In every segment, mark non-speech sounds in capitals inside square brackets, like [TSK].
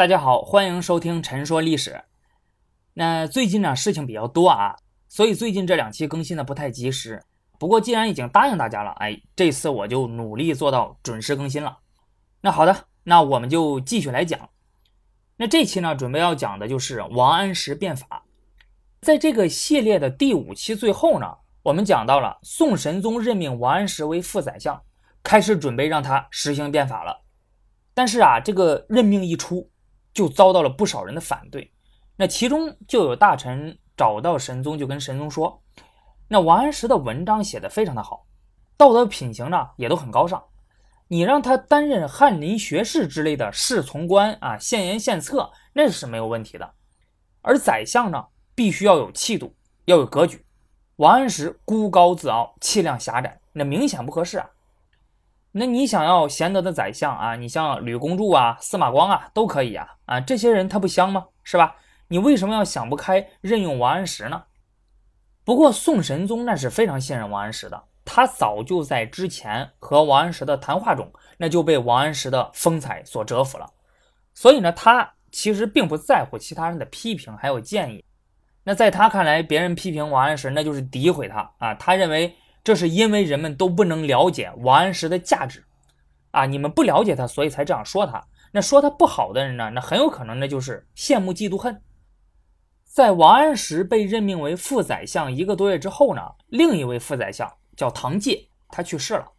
大家好，欢迎收听《陈说历史》。那最近呢事情比较多啊，所以最近这两期更新的不太及时。不过既然已经答应大家了，哎，这次我就努力做到准时更新了。那好的，那我们就继续来讲。那这期呢，准备要讲的就是王安石变法。在这个系列的第五期最后呢，我们讲到了宋神宗任命王安石为副宰相，开始准备让他实行变法了。但是啊，这个任命一出，就遭到了不少人的反对，那其中就有大臣找到神宗，就跟神宗说：“那王安石的文章写的非常的好，道德品行呢也都很高尚，你让他担任翰林学士之类的侍从官啊，献言献策那是没有问题的。而宰相呢，必须要有气度，要有格局。王安石孤高自傲，气量狭窄，那明显不合适啊。”那你想要贤德的宰相啊，你像吕公著啊、司马光啊，都可以啊啊，这些人他不香吗？是吧？你为什么要想不开任用王安石呢？不过宋神宗那是非常信任王安石的，他早就在之前和王安石的谈话中，那就被王安石的风采所折服了。所以呢，他其实并不在乎其他人的批评还有建议。那在他看来，别人批评王安石，那就是诋毁他啊。他认为。这是因为人们都不能了解王安石的价值，啊，你们不了解他，所以才这样说他。那说他不好的人呢？那很有可能那就是羡慕、嫉妒、恨。在王安石被任命为副宰相一个多月之后呢，另一位副宰相叫唐介，他去世了。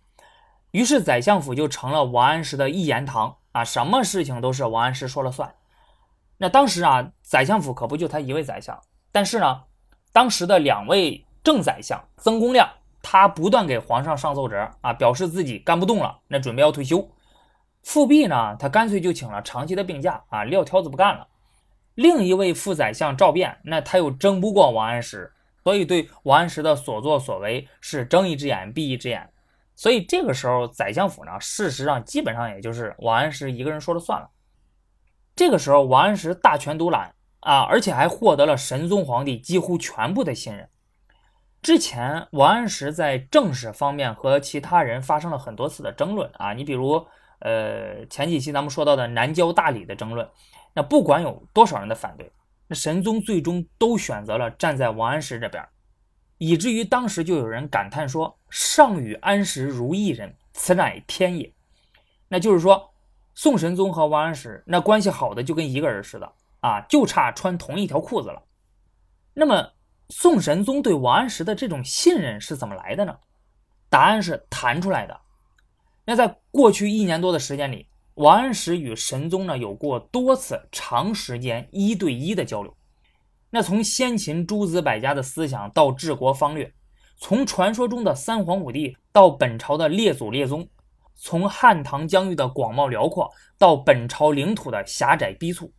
于是宰相府就成了王安石的一言堂啊，什么事情都是王安石说了算。那当时啊，宰相府可不就他一位宰相，但是呢，当时的两位正宰相曾公亮。他不断给皇上上奏折啊，表示自己干不动了，那准备要退休。富弼呢，他干脆就请了长期的病假啊，撂挑子不干了。另一位副宰相赵卞，那他又争不过王安石，所以对王安石的所作所为是睁一只眼闭一只眼。所以这个时候，宰相府呢，事实上基本上也就是王安石一个人说了算了。这个时候，王安石大权独揽啊，而且还获得了神宗皇帝几乎全部的信任。之前王安石在政事方面和其他人发生了很多次的争论啊，你比如，呃，前几期咱们说到的南郊大理的争论，那不管有多少人的反对，那神宗最终都选择了站在王安石这边，以至于当时就有人感叹说：“上与安石如一人，此乃天也。”那就是说，宋神宗和王安石那关系好的就跟一个人似的啊，就差穿同一条裤子了。那么。宋神宗对王安石的这种信任是怎么来的呢？答案是谈出来的。那在过去一年多的时间里，王安石与神宗呢有过多次长时间一对一的交流。那从先秦诸子百家的思想到治国方略，从传说中的三皇五帝到本朝的列祖列宗，从汉唐疆域的广袤辽阔到本朝领土的狭窄逼促。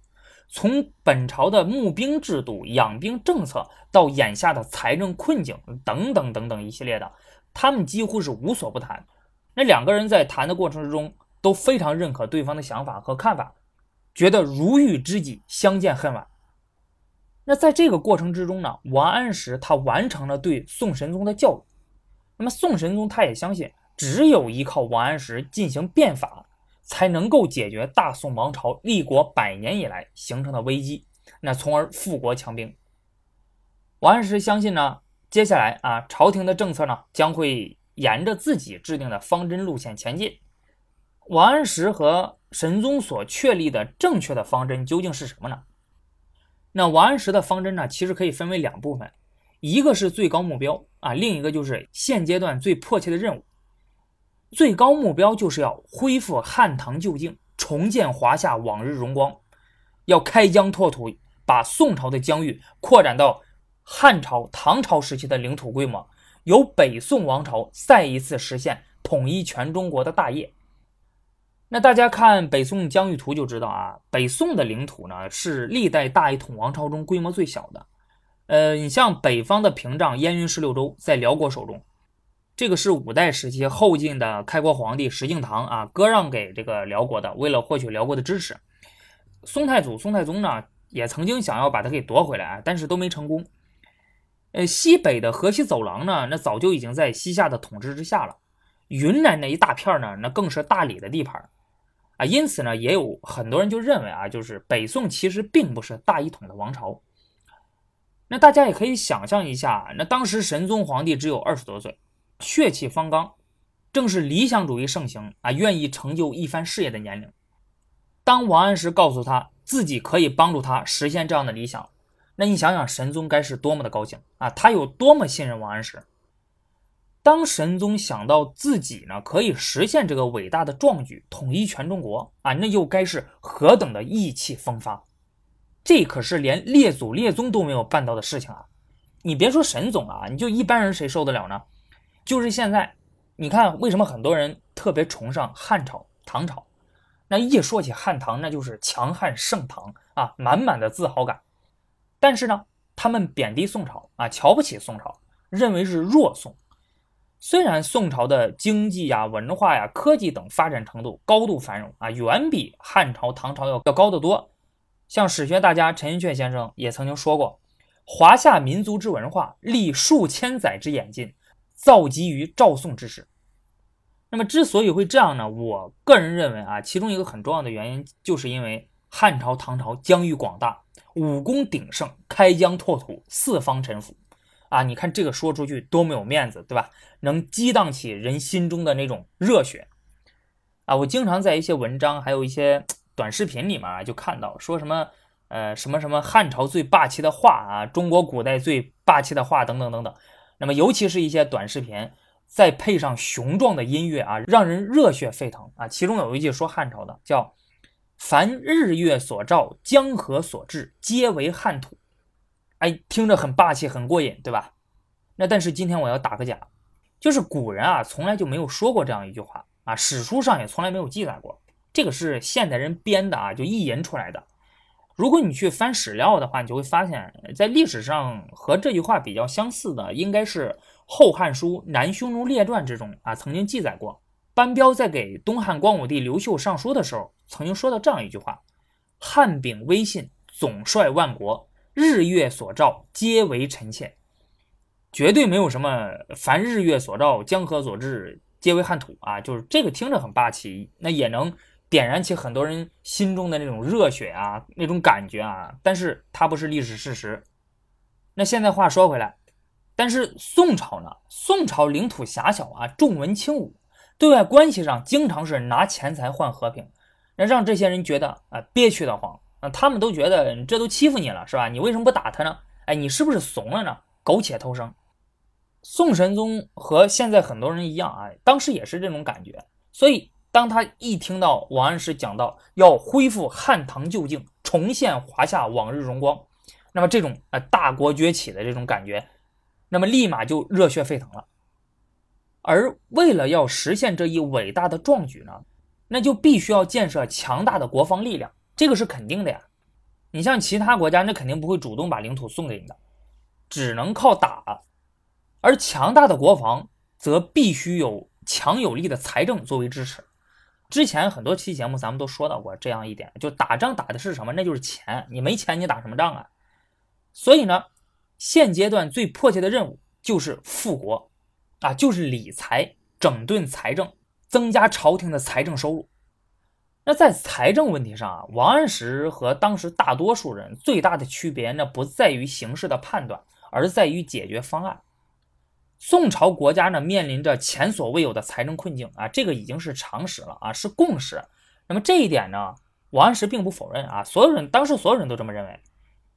从本朝的募兵制度、养兵政策到眼下的财政困境等等等等一系列的，他们几乎是无所不谈。那两个人在谈的过程之中都非常认可对方的想法和看法，觉得如遇知己，相见恨晚。那在这个过程之中呢，王安石他完成了对宋神宗的教育。那么宋神宗他也相信，只有依靠王安石进行变法。才能够解决大宋王朝立国百年以来形成的危机，那从而富国强兵。王安石相信呢，接下来啊，朝廷的政策呢将会沿着自己制定的方针路线前进。王安石和神宗所确立的正确的方针究竟是什么呢？那王安石的方针呢，其实可以分为两部分，一个是最高目标啊，另一个就是现阶段最迫切的任务。最高目标就是要恢复汉唐旧境，重建华夏往日荣光，要开疆拓土，把宋朝的疆域扩展到汉朝、唐朝时期的领土规模，由北宋王朝再一次实现统一全中国的大业。那大家看北宋疆域图就知道啊，北宋的领土呢是历代大一统王朝中规模最小的。呃，你像北方的屏障燕云十六州在辽国手中。这个是五代时期后晋的开国皇帝石敬瑭啊割让给这个辽国的，为了获取辽国的支持。宋太祖宋太宗呢也曾经想要把它给夺回来啊，但是都没成功。呃，西北的河西走廊呢，那早就已经在西夏的统治之下了。云南那一大片呢，那更是大理的地盘。啊，因此呢，也有很多人就认为啊，就是北宋其实并不是大一统的王朝。那大家也可以想象一下，那当时神宗皇帝只有二十多岁，血气方刚，正是理想主义盛行啊，愿意成就一番事业的年龄。当王安石告诉他自己可以帮助他实现这样的理想，那你想想，神宗该是多么的高兴啊！他有多么信任王安石？当神宗想到自己呢可以实现这个伟大的壮举，统一全中国啊，那又该是何等的意气风发！这可是连列祖列宗都没有办到的事情啊！你别说神宗啊，你就一般人谁受得了呢？就是现在，你看为什么很多人特别崇尚汉朝、唐朝？那一说起汉唐，那就是强悍盛唐啊，满满的自豪感。但是呢，他们贬低宋朝啊，瞧不起宋朝，认为是弱宋。虽然宋朝的经济呀、文化呀、科技等发展程度高度繁荣啊，远比汉朝、唐朝要要高得多。像史学大家陈寅恪先生也曾经说过：“华夏民族之文化，历数千载之演进，造极于赵宋之时。”那么之所以会这样呢？我个人认为啊，其中一个很重要的原因，就是因为汉朝、唐朝疆域广大，武功鼎盛，开疆拓土，四方臣服啊！你看这个说出去多么有面子，对吧？能激荡起人心中的那种热血啊！我经常在一些文章，还有一些 [TSK] 短视频里面啊，就看到说什么呃什么什么汉朝最霸气的话啊，中国古代最霸气的话等等等等。那么尤其是一些短视频。再配上雄壮的音乐啊，让人热血沸腾啊！其中有一句说汉朝的，叫“凡日月所照，江河所至，皆为汉土”。哎，听着很霸气，很过瘾，对吧？那但是今天我要打个假，就是古人啊，从来就没有说过这样一句话啊，史书上也从来没有记载过，这个是现代人编的啊，就意淫出来的。如果你去翻史料的话，你就会发现，在历史上和这句话比较相似的，应该是。《后汉书·南匈奴列传》之中啊，曾经记载过，班彪在给东汉光武帝刘秀上书的时候，曾经说到这样一句话：“汉秉威信，总率万国，日月所照，皆为臣妾。”绝对没有什么“凡日月所照，江河所至，皆为汉土”啊，就是这个听着很霸气，那也能点燃起很多人心中的那种热血啊，那种感觉啊，但是它不是历史事实。那现在话说回来。但是宋朝呢？宋朝领土狭小啊，重文轻武，对外关系上经常是拿钱财换和平，那让这些人觉得啊憋屈的慌啊，他们都觉得这都欺负你了是吧？你为什么不打他呢？哎，你是不是怂了呢？苟且偷生。宋神宗和现在很多人一样啊，当时也是这种感觉。所以当他一听到王安石讲到要恢复汉唐旧境，重现华夏往日荣光，那么这种啊大国崛起的这种感觉。那么立马就热血沸腾了，而为了要实现这一伟大的壮举呢，那就必须要建设强大的国防力量，这个是肯定的呀。你像其他国家，那肯定不会主动把领土送给你的，只能靠打。而强大的国防则必须有强有力的财政作为支持。之前很多期节目咱们都说到过这样一点，就打仗打的是什么？那就是钱。你没钱，你打什么仗啊？所以呢。现阶段最迫切的任务就是富国，啊，就是理财、整顿财政、增加朝廷的财政收入。那在财政问题上啊，王安石和当时大多数人最大的区别，那不在于形势的判断，而在于解决方案。宋朝国家呢面临着前所未有的财政困境啊，这个已经是常识了啊，是共识。那么这一点呢，王安石并不否认啊，所有人当时所有人都这么认为。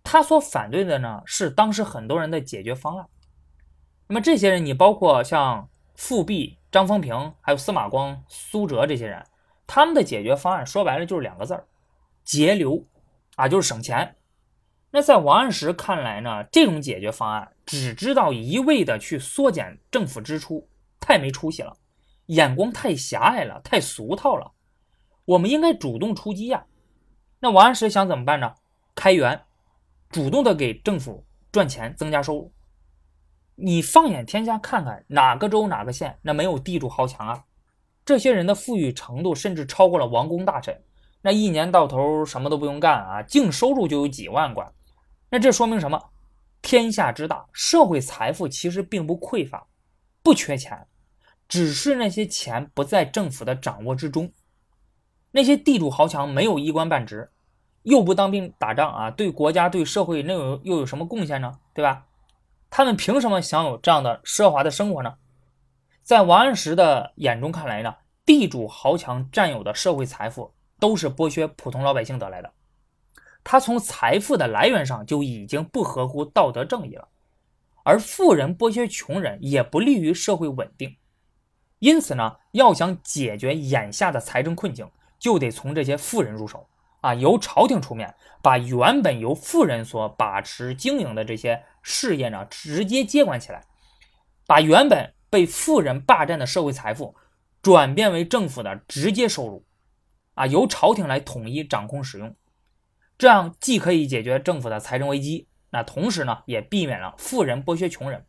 他所反对的呢，是当时很多人的解决方案。那么这些人，你包括像富弼、张丰平，还有司马光、苏辙这些人，他们的解决方案说白了就是两个字儿：节流啊，就是省钱。那在王安石看来呢，这种解决方案只知道一味的去缩减政府支出，太没出息了，眼光太狭隘了，太俗套了。我们应该主动出击呀。那王安石想怎么办呢？开源。主动的给政府赚钱，增加收入。你放眼天下看看，哪个州哪个县那没有地主豪强啊？这些人的富裕程度甚至超过了王公大臣。那一年到头什么都不用干啊，净收入就有几万贯。那这说明什么？天下之大，社会财富其实并不匮乏，不缺钱，只是那些钱不在政府的掌握之中。那些地主豪强没有一官半职，又不当兵打仗啊，对国家对社会那有又有什么贡献呢？对吧？他们凭什么享有这样的奢华的生活呢？在王安石的眼中看来呢，地主豪强占有的社会财富都是剥削普通老百姓得来的，他从财富的来源上就已经不合乎道德正义了。而富人剥削穷人也不利于社会稳定，因此呢，要想解决眼下的财政困境，就得从这些富人入手。啊，由朝廷出面，把原本由富人所把持经营的这些事业呢，直接接管起来，把原本被富人霸占的社会财富，转变为政府的直接收入，啊，由朝廷来统一掌控使用，这样既可以解决政府的财政危机。那同时呢，也避免了富人剥削穷人，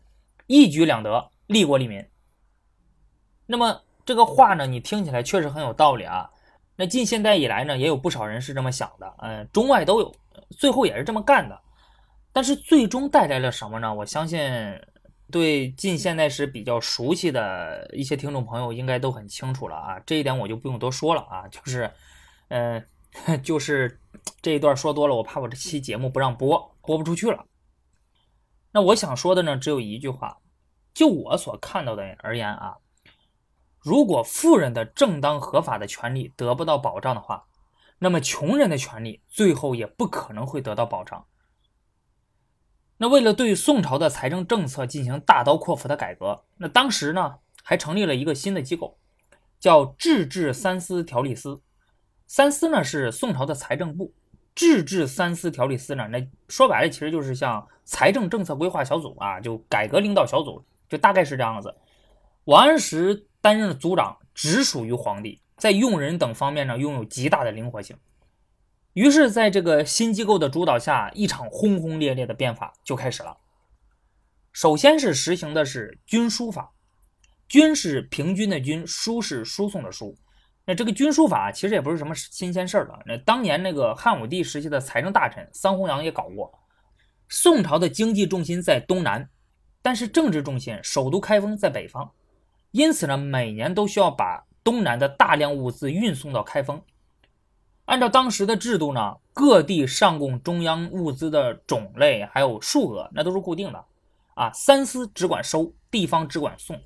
一举两得，利国利民。那么这个话呢，你听起来确实很有道理啊。那近现代以来呢，也有不少人是这么想的，嗯，中外都有，最后也是这么干的。但是最终带来了什么呢？我相信对近现代史比较熟悉的一些听众朋友应该都很清楚了啊。这一点我就不用多说了啊，就是，嗯，[LAUGHS] 就是这一段说多了，我怕我这期节目不让播。播不出去了。那我想说的呢，只有一句话：就我所看到的而言啊，如果富人的正当合法的权利得不到保障的话，那么穷人的权利最后也不可能会得到保障。那为了对宋朝的财政政策进行大刀阔斧的改革，那当时呢还成立了一个新的机构，叫制治三司条例司。三司呢是宋朝的财政部。制治三司条例司呢？那说白了，其实就是像财政政策规划小组啊，就改革领导小组，就大概是这样子。王安石担任组长，直属于皇帝，在用人等方面呢，拥有极大的灵活性。于是，在这个新机构的主导下，一场轰轰烈烈的变法就开始了。首先是实行的是军书法，军是平均的军，书是输送的书。那这个军书法其实也不是什么新鲜事儿了。那当年那个汉武帝时期的财政大臣桑弘羊也搞过。宋朝的经济重心在东南，但是政治重心首都开封在北方，因此呢，每年都需要把东南的大量物资运送到开封。按照当时的制度呢，各地上供中央物资的种类还有数额那都是固定的啊，三司只管收，地方只管送，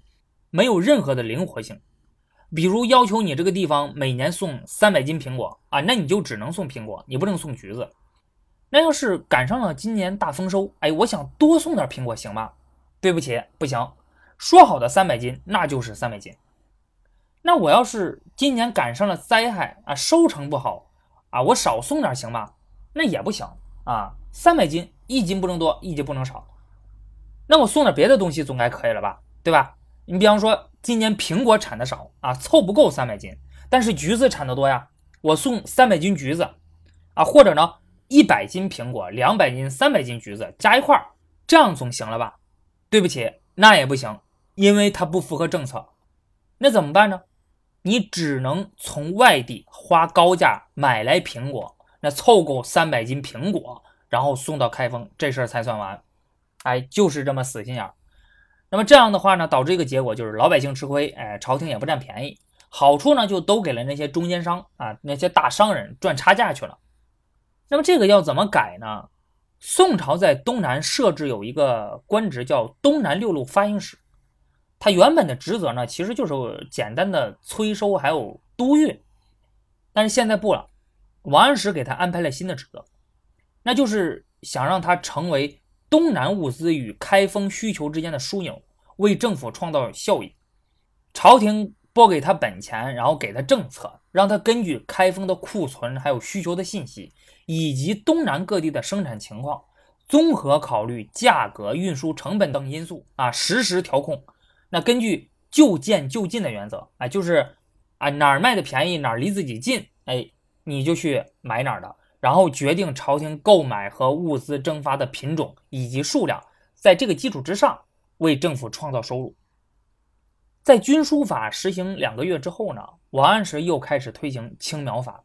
没有任何的灵活性。比如要求你这个地方每年送三百斤苹果啊，那你就只能送苹果，你不能送橘子。那要是赶上了今年大丰收，哎，我想多送点苹果行吗？对不起，不行。说好的三百斤，那就是三百斤。那我要是今年赶上了灾害啊，收成不好啊，我少送点行吗？那也不行啊，三百斤一斤不能多，一斤不能少。那我送点别的东西总该可以了吧？对吧？你比方说。今年苹果产的少啊，凑不够三百斤，但是橘子产的多呀，我送三百斤橘子啊，或者呢，一百斤苹果，两百斤、三百斤橘子加一块儿，这样总行了吧？对不起，那也不行，因为它不符合政策。那怎么办呢？你只能从外地花高价买来苹果，那凑够三百斤苹果，然后送到开封，这事儿才算完。哎，就是这么死心眼儿。那么这样的话呢，导致一个结果就是老百姓吃亏，哎，朝廷也不占便宜，好处呢就都给了那些中间商啊，那些大商人赚差价去了。那么这个要怎么改呢？宋朝在东南设置有一个官职叫东南六路发行使，他原本的职责呢其实就是简单的催收还有督运，但是现在不了，王安石给他安排了新的职责，那就是想让他成为。东南物资与开封需求之间的枢纽，为政府创造效益。朝廷拨给他本钱，然后给他政策，让他根据开封的库存还有需求的信息，以及东南各地的生产情况，综合考虑价格、运输成本等因素啊，实时调控。那根据就建就近的原则，啊，就是啊哪儿卖的便宜，哪儿离自己近，哎，你就去买哪儿的。然后决定朝廷购买和物资征发的品种以及数量，在这个基础之上为政府创造收入。在军书法实行两个月之后呢，王安石又开始推行青苗法。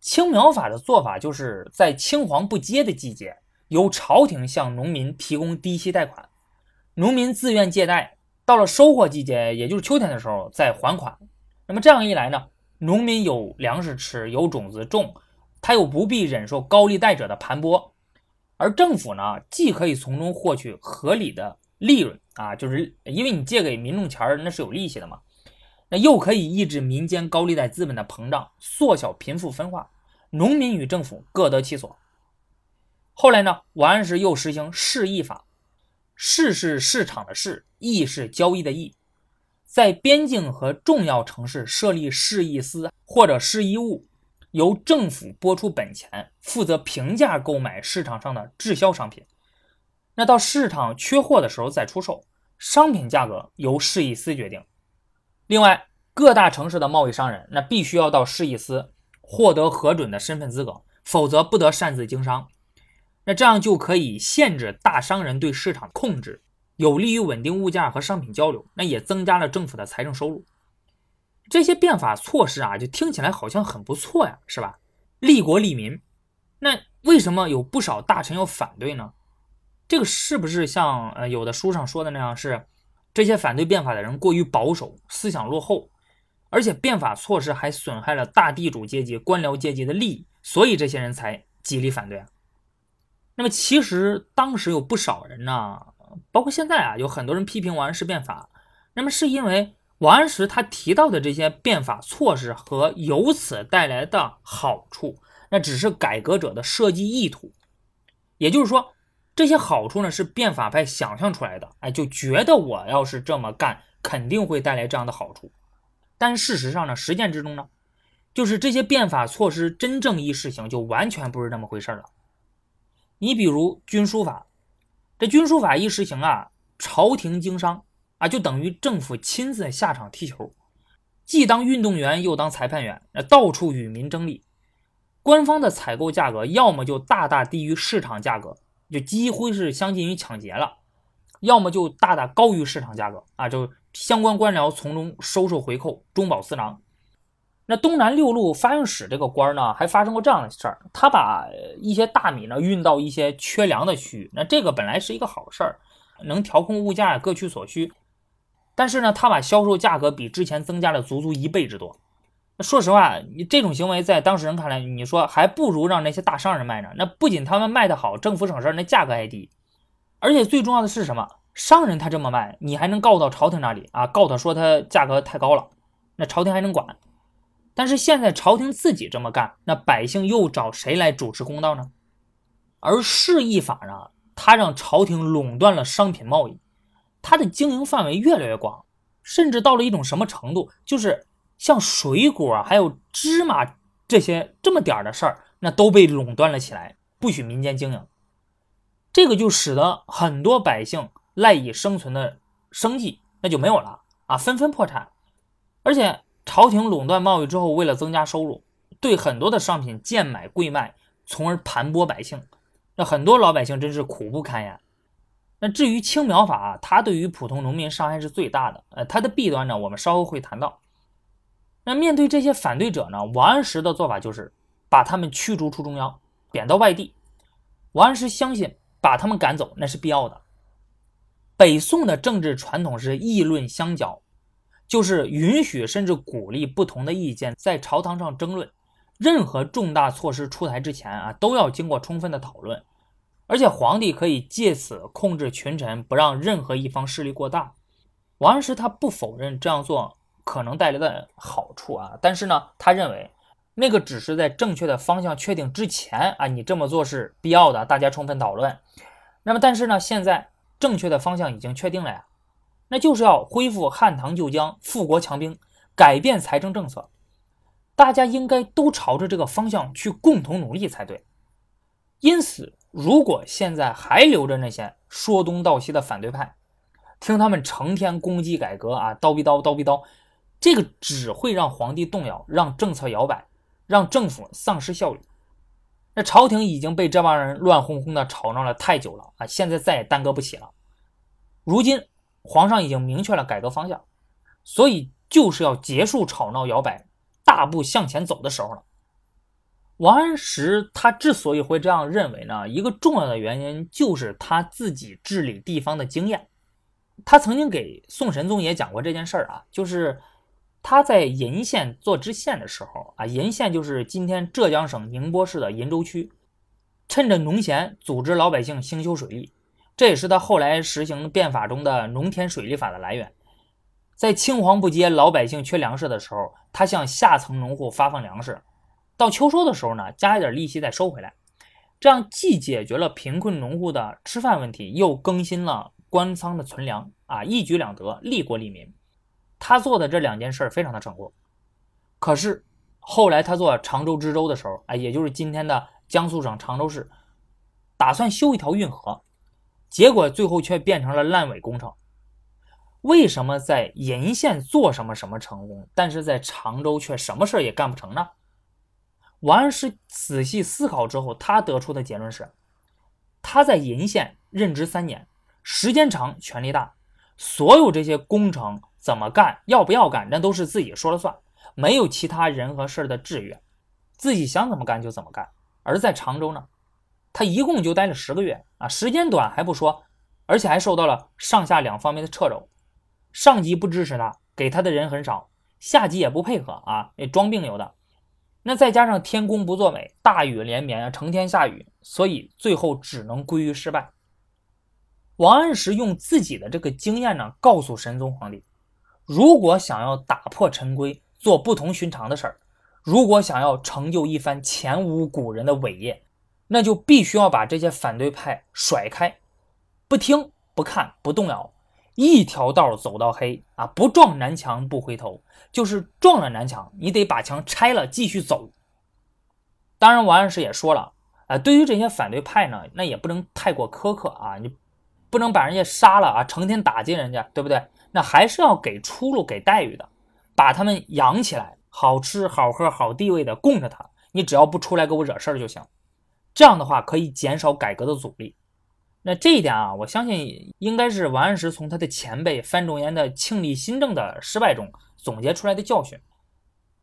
青苗法的做法就是在青黄不接的季节，由朝廷向农民提供低息贷款，农民自愿借贷，到了收获季节，也就是秋天的时候再还款。那么这样一来呢？农民有粮食吃，有种子种，他又不必忍受高利贷者的盘剥，而政府呢，既可以从中获取合理的利润啊，就是因为你借给民众钱儿，那是有利息的嘛，那又可以抑制民间高利贷资本的膨胀，缩小贫富分化，农民与政府各得其所。后来呢，王安石又实行市易法，市是市场的市，易是交易的易。在边境和重要城市设立市易司或者市易务，由政府拨出本钱，负责平价购买市场上的滞销商品。那到市场缺货的时候再出售，商品价格由市易司决定。另外，各大城市的贸易商人那必须要到市易司获得核准的身份资格，否则不得擅自经商。那这样就可以限制大商人对市场控制。有利于稳定物价和商品交流，那也增加了政府的财政收入。这些变法措施啊，就听起来好像很不错呀，是吧？利国利民。那为什么有不少大臣要反对呢？这个是不是像呃有的书上说的那样，是这些反对变法的人过于保守，思想落后，而且变法措施还损害了大地主阶级、官僚阶级的利益，所以这些人才极力反对啊？那么其实当时有不少人呢。包括现在啊，有很多人批评王安石变法，那么是因为王安石他提到的这些变法措施和由此带来的好处，那只是改革者的设计意图。也就是说，这些好处呢是变法派想象出来的，哎，就觉得我要是这么干，肯定会带来这样的好处。但事实上呢，实践之中呢，就是这些变法措施真正一实行，就完全不是那么回事了。你比如军书法。这军书法一实行啊，朝廷经商啊，就等于政府亲自下场踢球，既当运动员又当裁判员，那到处与民争利。官方的采购价格要么就大大低于市场价格，就几乎是相近于抢劫了；要么就大大高于市场价格啊，就相关官僚从中收受回扣，中饱私囊。那东南六路发运使这个官呢，还发生过这样的事儿：他把一些大米呢运到一些缺粮的区域，那这个本来是一个好事儿，能调控物价，各取所需。但是呢，他把销售价格比之前增加了足足一倍之多。说实话，你这种行为在当事人看来，你说还不如让那些大商人卖呢。那不仅他们卖得好，政府省事儿，那价格还低。而且最重要的是什么？商人他这么卖，你还能告到朝廷那里啊？告他说他价格太高了，那朝廷还能管。但是现在朝廷自己这么干，那百姓又找谁来主持公道呢？而市易法呢，它让朝廷垄断了商品贸易，它的经营范围越来越广，甚至到了一种什么程度，就是像水果还有芝麻这些这么点儿的事儿，那都被垄断了起来，不许民间经营。这个就使得很多百姓赖以生存的生计那就没有了啊，纷纷破产，而且。朝廷垄断贸易之后，为了增加收入，对很多的商品贱买贵卖，从而盘剥百姓。那很多老百姓真是苦不堪言。那至于青苗法，它对于普通农民伤害是最大的。呃，它的弊端呢，我们稍后会谈到。那面对这些反对者呢，王安石的做法就是把他们驱逐出中央，贬到外地。王安石相信，把他们赶走那是必要的。北宋的政治传统是议论相交。就是允许甚至鼓励不同的意见在朝堂上争论，任何重大措施出台之前啊，都要经过充分的讨论，而且皇帝可以借此控制群臣，不让任何一方势力过大。王安石他不否认这样做可能带来的好处啊，但是呢，他认为那个只是在正确的方向确定之前啊，你这么做是必要的，大家充分讨论。那么，但是呢，现在正确的方向已经确定了呀。那就是要恢复汉唐旧疆，富国强兵，改变财政政策。大家应该都朝着这个方向去共同努力才对。因此，如果现在还留着那些说东道西的反对派，听他们成天攻击改革啊，叨逼叨叨逼叨，这个只会让皇帝动摇，让政策摇摆，让政府丧失效率。那朝廷已经被这帮人乱哄哄的吵闹了太久了啊，现在再也耽搁不起了。如今。皇上已经明确了改革方向，所以就是要结束吵闹摇摆，大步向前走的时候了。王安石他之所以会这样认为呢，一个重要的原因就是他自己治理地方的经验。他曾经给宋神宗也讲过这件事儿啊，就是他在鄞县做知县的时候啊，鄞县就是今天浙江省宁波市的鄞州区，趁着农闲，组织老百姓兴修水利，这也是他后来实行变法中的农田水利法的来源。在青黄不接、老百姓缺粮食的时候，他向下层农户发放粮食，到秋收的时候呢，加一点利息再收回来，这样既解决了贫困农户的吃饭问题，又更新了官仓的存粮啊，一举两得，利国利民。他做的这两件事非常的成功，可是后来他做常州知州的时候，哎，也就是今天的江苏省常州市，打算修一条运河，结果最后却变成了烂尾工程。为什么在鄞县做什么什么成功，但是在常州却什么事也干不成呢？王安石仔细思考之后，他得出的结论是：他在鄞县任职三年，时间长，权力大，所有这些工程。怎么干，要不要干，那都是自己说了算，没有其他人和事的制约，自己想怎么干就怎么干。而在常州呢，他一共就待了十个月啊，时间短还不说，而且还受到了上下两方面的掣肘，上级不支持他，给他的人很少，下级也不配合啊，也装病有的。那再加上天公不作美，大雨连绵啊，成天下雨，所以最后只能归于失败。王安石用自己的这个经验呢，告诉神宗皇帝。如果想要打破陈规，做不同寻常的事儿，如果想要成就一番前无古人的伟业，那就必须要把这些反对派甩开，不听不看不动摇，一条道走到黑啊！不撞南墙不回头，就是撞了南墙，你得把墙拆了继续走。当然，王安石也说了，啊，对于这些反对派呢，那也不能太过苛刻啊，你不能把人家杀了啊，成天打击人家，对不对？那还是要给出路、给待遇的，把他们养起来，好吃好喝好地位的供着他。你只要不出来给我惹事儿就行。这样的话可以减少改革的阻力。那这一点啊，我相信应该是王安石从他的前辈范仲淹的庆历新政的失败中总结出来的教训。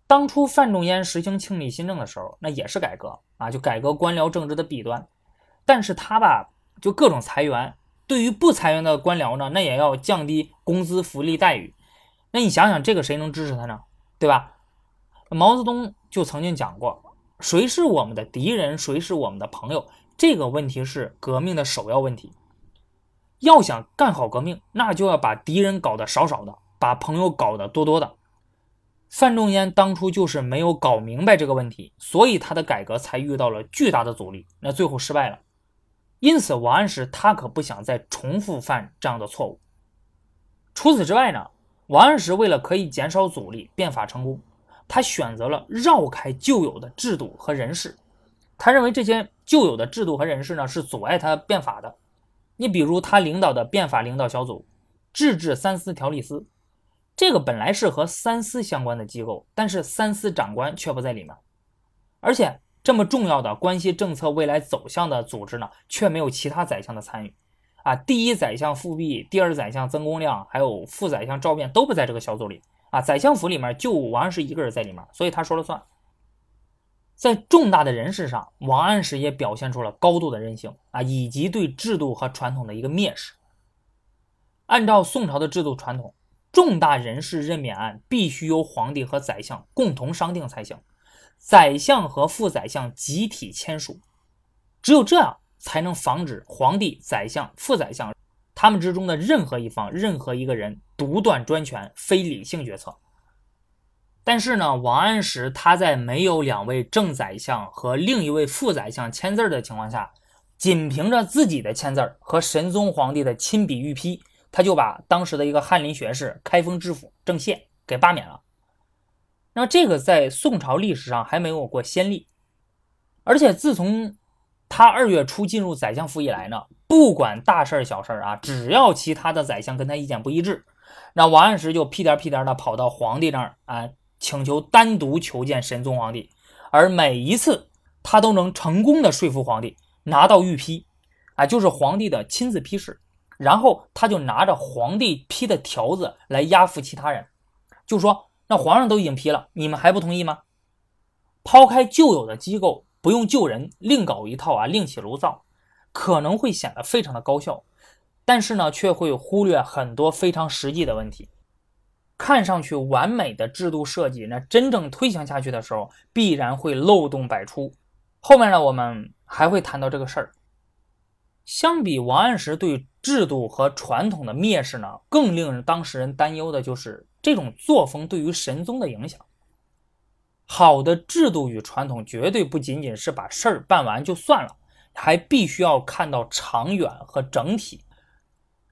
当初范仲淹实行庆历新政的时候，那也是改革啊，就改革官僚政治的弊端。但是他吧，就各种裁员。对于不裁员的官僚呢，那也要降低工资、福利待遇。那你想想，这个谁能支持他呢？对吧？毛泽东就曾经讲过，谁是我们的敌人，谁是我们的朋友，这个问题是革命的首要问题。要想干好革命，那就要把敌人搞得少少的，把朋友搞得多多的。范仲淹当初就是没有搞明白这个问题，所以他的改革才遇到了巨大的阻力，那最后失败了。因此，王安石他可不想再重复犯这样的错误。除此之外呢，王安石为了可以减少阻力，变法成功，他选择了绕开旧有的制度和人事。他认为这些旧有的制度和人事呢，是阻碍他变法的。你比如他领导的变法领导小组，制治三司条例司，这个本来是和三司相关的机构，但是三司长官却不在里面，而且。这么重要的关系政策未来走向的组织呢，却没有其他宰相的参与，啊，第一宰相复辟，第二宰相曾公亮，还有副宰相赵卞都不在这个小组里，啊，宰相府里面就王安石一个人在里面，所以他说了算。在重大的人事上，王安石也表现出了高度的任性，啊，以及对制度和传统的一个蔑视。按照宋朝的制度传统，重大人事任免案必须由皇帝和宰相共同商定才行。宰相和副宰相集体签署，只有这样才能防止皇帝、宰相、副宰相他们之中的任何一方、任何一个人独断专权、非理性决策。但是呢，王安石他在没有两位正宰相和另一位副宰相签字的情况下，仅凭着自己的签字和神宗皇帝的亲笔御批，他就把当时的一个翰林学士开封知府郑燮给罢免了。那这个在宋朝历史上还没有过先例，而且自从他二月初进入宰相府以来呢，不管大事小事啊，只要其他的宰相跟他意见不一致，那王安石就屁颠屁颠的跑到皇帝那儿啊，请求单独求见神宗皇帝，而每一次他都能成功的说服皇帝拿到御批，啊，就是皇帝的亲自批示，然后他就拿着皇帝批的条子来压服其他人，就说。那皇上都已经批了，你们还不同意吗？抛开旧有的机构，不用旧人，另搞一套啊，另起炉灶，可能会显得非常的高效，但是呢，却会忽略很多非常实际的问题。看上去完美的制度设计，那真正推行下去的时候，必然会漏洞百出。后面呢，我们还会谈到这个事儿。相比王安石对制度和传统的蔑视呢，更令人当事人担忧的就是这种作风对于神宗的影响。好的制度与传统，绝对不仅仅是把事儿办完就算了，还必须要看到长远和整体。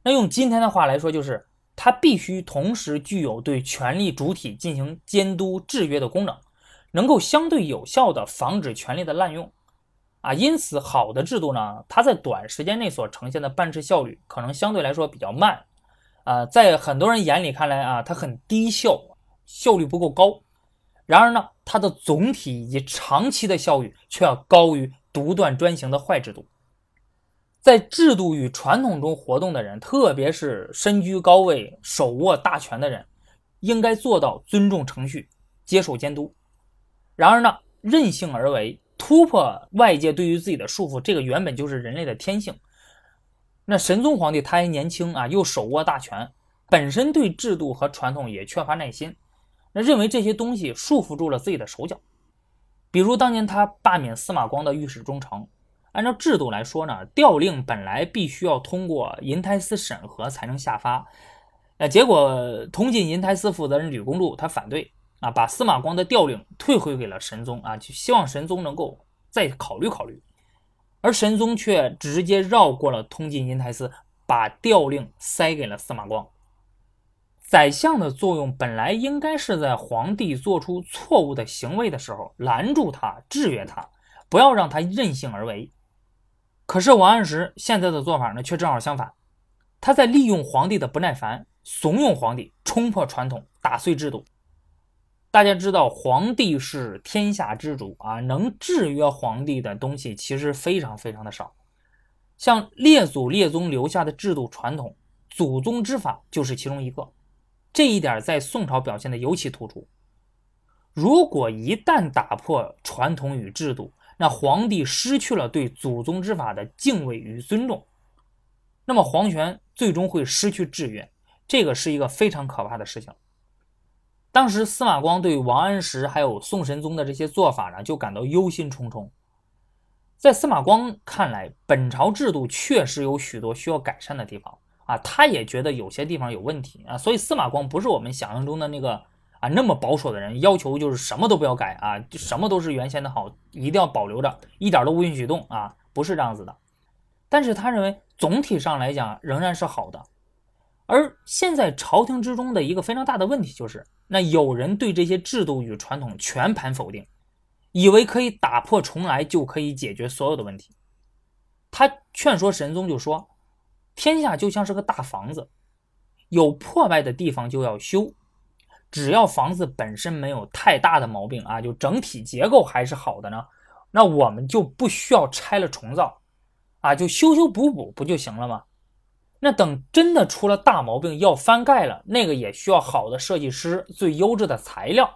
那用今天的话来说，就是。它必须同时具有对权力主体进行监督制约的功能，能够相对有效地防止权力的滥用，啊，因此好的制度呢，它在短时间内所呈现的办事效率可能相对来说比较慢，啊，在很多人眼里看来啊，它很低效，效率不够高。然而呢，它的总体以及长期的效率却要高于独断专行的坏制度。在制度与传统中活动的人，特别是身居高位、手握大权的人，应该做到尊重程序、接受监督。然而呢，任性而为、突破外界对于自己的束缚，这个原本就是人类的天性。那神宗皇帝他还年轻啊，又手握大权，本身对制度和传统也缺乏耐心，那认为这些东西束缚住了自己的手脚。比如当年他罢免司马光的御史中丞。按照制度来说呢，调令本来必须要通过银台司审核才能下发，那结果通晋银台司负责人吕公路他反对啊，把司马光的调令退回给了神宗啊，就希望神宗能够再考虑考虑，而神宗却直接绕过了通晋银台司，把调令塞给了司马光。宰相的作用本来应该是在皇帝做出错误的行为的时候拦住他、制约他，不要让他任性而为。可是王安石现在的做法呢，却正好相反。他在利用皇帝的不耐烦，怂恿皇帝冲破传统，打碎制度。大家知道，皇帝是天下之主啊，能制约皇帝的东西其实非常非常的少。像列祖列宗留下的制度传统，祖宗之法就是其中一个。这一点在宋朝表现的尤其突出。如果一旦打破传统与制度，那皇帝失去了对祖宗之法的敬畏与尊重，那么皇权最终会失去制约，这个是一个非常可怕的事情。当时司马光对王安石还有宋神宗的这些做法呢，就感到忧心忡忡。在司马光看来，本朝制度确实有许多需要改善的地方啊，他也觉得有些地方有问题啊，所以司马光不是我们想象中的那个。啊，那么保守的人要求就是什么都不要改啊，就什么都是原先的好，一定要保留着，一点都不允许动啊，不是这样子的。但是他认为总体上来讲仍然是好的。而现在朝廷之中的一个非常大的问题就是，那有人对这些制度与传统全盘否定，以为可以打破重来就可以解决所有的问题。他劝说神宗就说：“天下就像是个大房子，有破败的地方就要修。”只要房子本身没有太大的毛病啊，就整体结构还是好的呢，那我们就不需要拆了重造，啊，就修修补补不就行了吗？那等真的出了大毛病要翻盖了，那个也需要好的设计师、最优质的材料。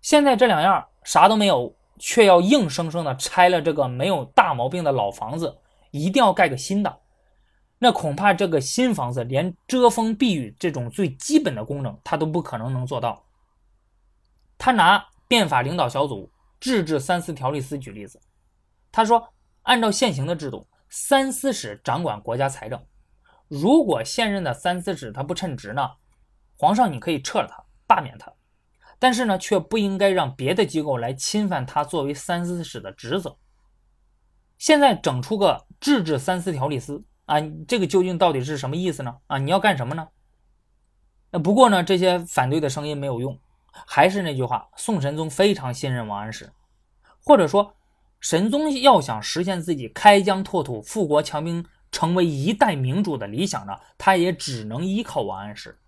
现在这两样啥都没有，却要硬生生的拆了这个没有大毛病的老房子，一定要盖个新的。那恐怕这个新房子连遮风避雨这种最基本的功能，他都不可能能做到。他拿变法领导小组制治三司条例司举例子，他说，按照现行的制度，三司使掌管国家财政，如果现任的三司使他不称职呢，皇上你可以撤了他，罢免他，但是呢，却不应该让别的机构来侵犯他作为三司使的职责。现在整出个制治三司条例司。啊，这个究竟到底是什么意思呢？啊，你要干什么呢？那不过呢，这些反对的声音没有用，还是那句话，宋神宗非常信任王安石，或者说，神宗要想实现自己开疆拓土、富国强兵、成为一代明主的理想呢，他也只能依靠王安石。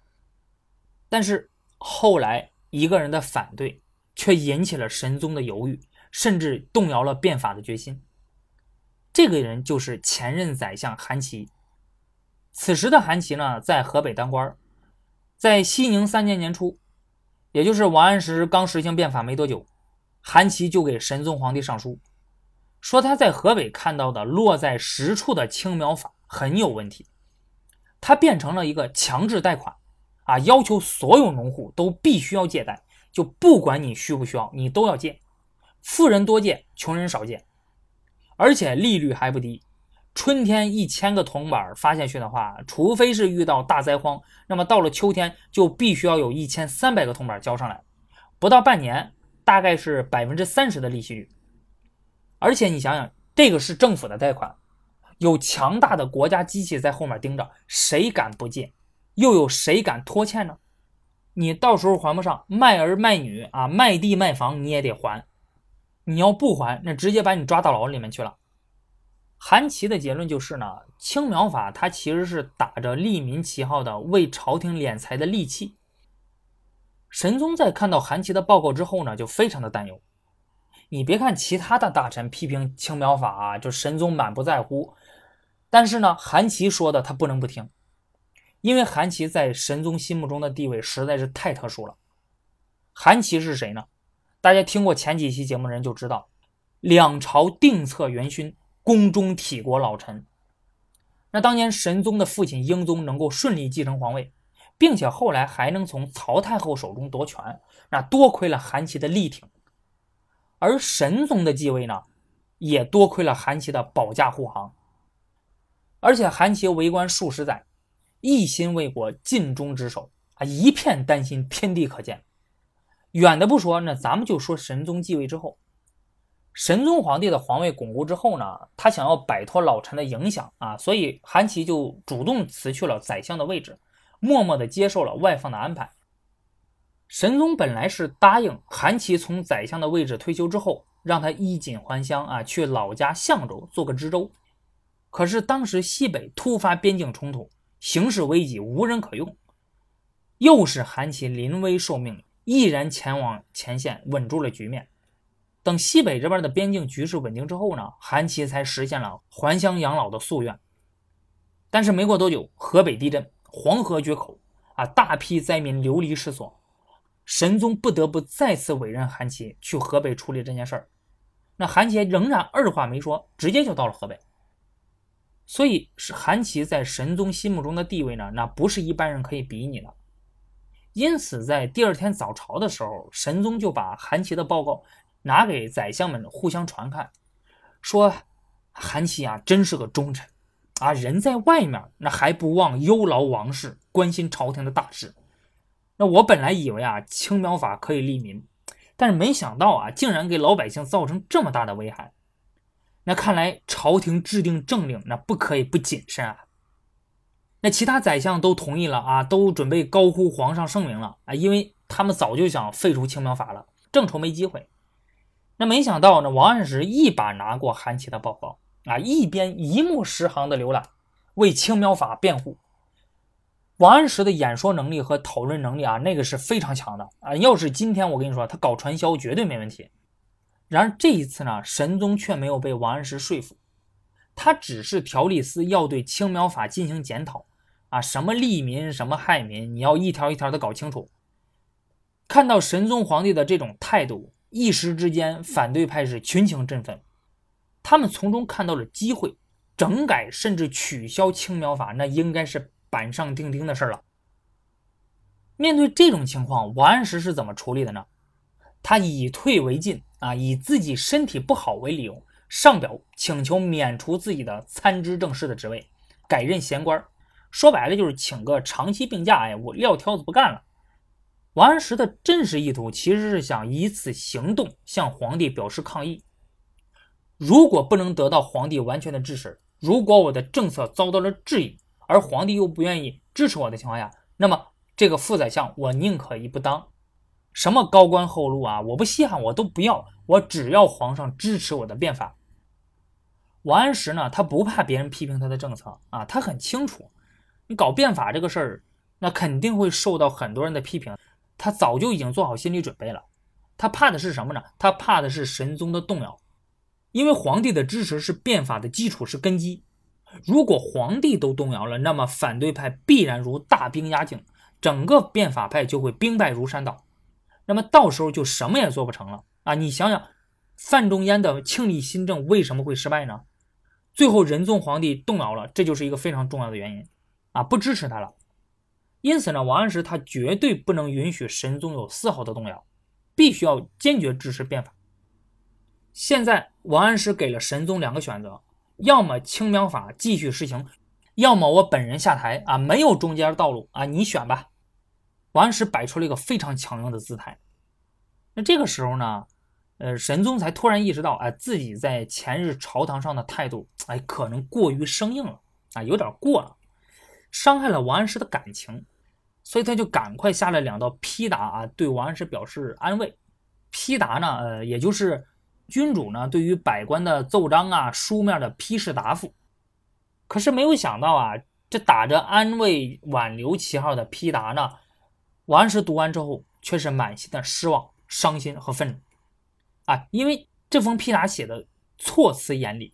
但是后来一个人的反对，却引起了神宗的犹豫，甚至动摇了变法的决心。这个人就是前任宰相韩琦。此时的韩琦呢，在河北当官，在熙宁三年年初，也就是王安石刚实行变法没多久，韩琦就给神宗皇帝上书，说他在河北看到的落在实处的青苗法很有问题，他变成了一个强制贷款，啊，要求所有农户都必须要借贷，就不管你需不需要，你都要借，富人多借，穷人少借，而且利率还不低。春天一千个铜板发下去的话，除非是遇到大灾荒，那么到了秋天就必须要有一千三百个铜板交上来，不到半年，大概是百分之三十的利息率。而且你想想，这个是政府的贷款，有强大的国家机器在后面盯着，谁敢不借？又有谁敢拖欠呢？你到时候还不上，卖儿卖女啊，卖地卖房你也得还。你要不还，那直接把你抓到牢里面去了。韩琦的结论就是呢，青苗法它其实是打着利民旗号的为朝廷敛财的利器。神宗在看到韩琦的报告之后呢，就非常的担忧。你别看其他的大臣批评青苗法啊，就神宗满不在乎，但是呢，韩琦说的他不能不听，因为韩琦在神宗心目中的地位实在是太特殊了。韩琦是谁呢？大家听过前几期节目的人就知道，两朝定策元勋。宫中体国老臣，那当年神宗的父亲英宗能够顺利继承皇位，并且后来还能从曹太后手中夺权，那多亏了韩琦的力挺。而神宗的继位呢，也多亏了韩琦的保驾护航。而且韩琦为官数十载，一心为国，尽忠职守啊，一片丹心，天地可见。远的不说，那咱们就说神宗继位之后。神宗皇帝的皇位巩固之后呢，他想要摆脱老臣的影响啊，所以韩琦就主动辞去了宰相的位置，默默地接受了外放的安排。神宗本来是答应韩琦从宰相的位置退休之后，让他衣锦还乡啊，去老家相州做个知州。可是当时西北突发边境冲突，形势危急，无人可用，又是韩琦临危受命，毅然前往前线，稳住了局面。等西北这边的边境局势稳定之后呢，韩琦才实现了还乡养老的夙愿。但是没过多久，河北地震，黄河决口啊，大批灾民流离失所，神宗不得不再次委任韩琦去河北处理这件事儿。那韩琦仍然二话没说，直接就到了河北。所以是韩琦在神宗心目中的地位呢，那不是一般人可以比拟的。因此，在第二天早朝的时候，神宗就把韩琦的报告。拿给宰相们互相传看，说韩琦啊，真是个忠臣啊！人在外面，那还不忘忧劳王室，关心朝廷的大事。那我本来以为啊，青苗法可以利民，但是没想到啊，竟然给老百姓造成这么大的危害。那看来朝廷制定政令，那不可以不谨慎啊。那其他宰相都同意了啊，都准备高呼皇上圣明了啊，因为他们早就想废除青苗法了，正愁没机会。那没想到呢，王安石一把拿过韩琦的报告啊，一边一目十行的浏览，为青苗法辩护。王安石的演说能力和讨论能力啊，那个是非常强的啊。要是今天我跟你说，他搞传销绝对没问题。然而这一次呢，神宗却没有被王安石说服，他只是条例司要对青苗法进行检讨啊，什么利民，什么害民，你要一条一条的搞清楚。看到神宗皇帝的这种态度。一时之间，反对派是群情振奋，他们从中看到了机会，整改甚至取消青苗法，那应该是板上钉钉的事了。面对这种情况，王安石是怎么处理的呢？他以退为进啊，以自己身体不好为理由，上表请求免除自己的参知政事的职位，改任闲官。说白了就是请个长期病假，哎，我撂挑子不干了。王安石的真实意图其实是想以此行动向皇帝表示抗议。如果不能得到皇帝完全的支持，如果我的政策遭到了质疑，而皇帝又不愿意支持我的情况下，那么这个副宰相我宁可一不当。什么高官厚禄啊，我不稀罕，我都不要，我只要皇上支持我的变法。王安石呢，他不怕别人批评他的政策啊，他很清楚，你搞变法这个事儿，那肯定会受到很多人的批评。他早就已经做好心理准备了，他怕的是什么呢？他怕的是神宗的动摇，因为皇帝的支持是变法的基础，是根基。如果皇帝都动摇了，那么反对派必然如大兵压境，整个变法派就会兵败如山倒，那么到时候就什么也做不成了啊！你想想，范仲淹的庆历新政为什么会失败呢？最后仁宗皇帝动摇了，这就是一个非常重要的原因啊，不支持他了。因此呢，王安石他绝对不能允许神宗有丝毫的动摇，必须要坚决支持变法。现在王安石给了神宗两个选择：要么青苗法继续实行，要么我本人下台啊，没有中间道路啊，你选吧。王安石摆出了一个非常强硬的姿态。那这个时候呢，呃，神宗才突然意识到，哎，自己在前日朝堂上的态度，哎，可能过于生硬了啊，有点过了，伤害了王安石的感情，所以他就赶快下了两道批答啊，对王安石表示安慰。批答呢，呃，也就是君主呢对于百官的奏章啊，书面的批示答复。可是没有想到啊，这打着安慰挽留旗号的批答呢，王安石读完之后却是满心的失望。伤心和愤怒啊！因为这封批答写的措辞严厉，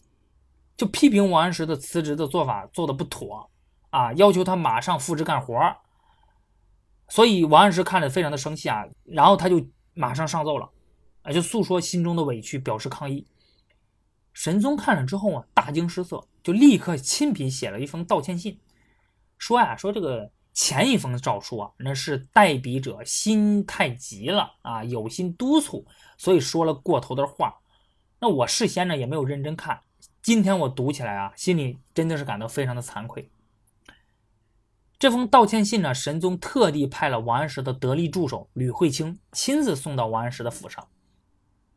就批评王安石的辞职的做法做的不妥啊，要求他马上复职干活所以王安石看着非常的生气啊，然后他就马上上奏了啊，就诉说心中的委屈，表示抗议。神宗看了之后啊，大惊失色，就立刻亲笔写了一封道歉信，说呀，说这个。前一封诏书啊，那是代笔者心太急了啊，有心督促，所以说了过头的话。那我事先呢也没有认真看，今天我读起来啊，心里真的是感到非常的惭愧。这封道歉信呢，神宗特地派了王安石的得力助手吕惠卿亲自送到王安石的府上。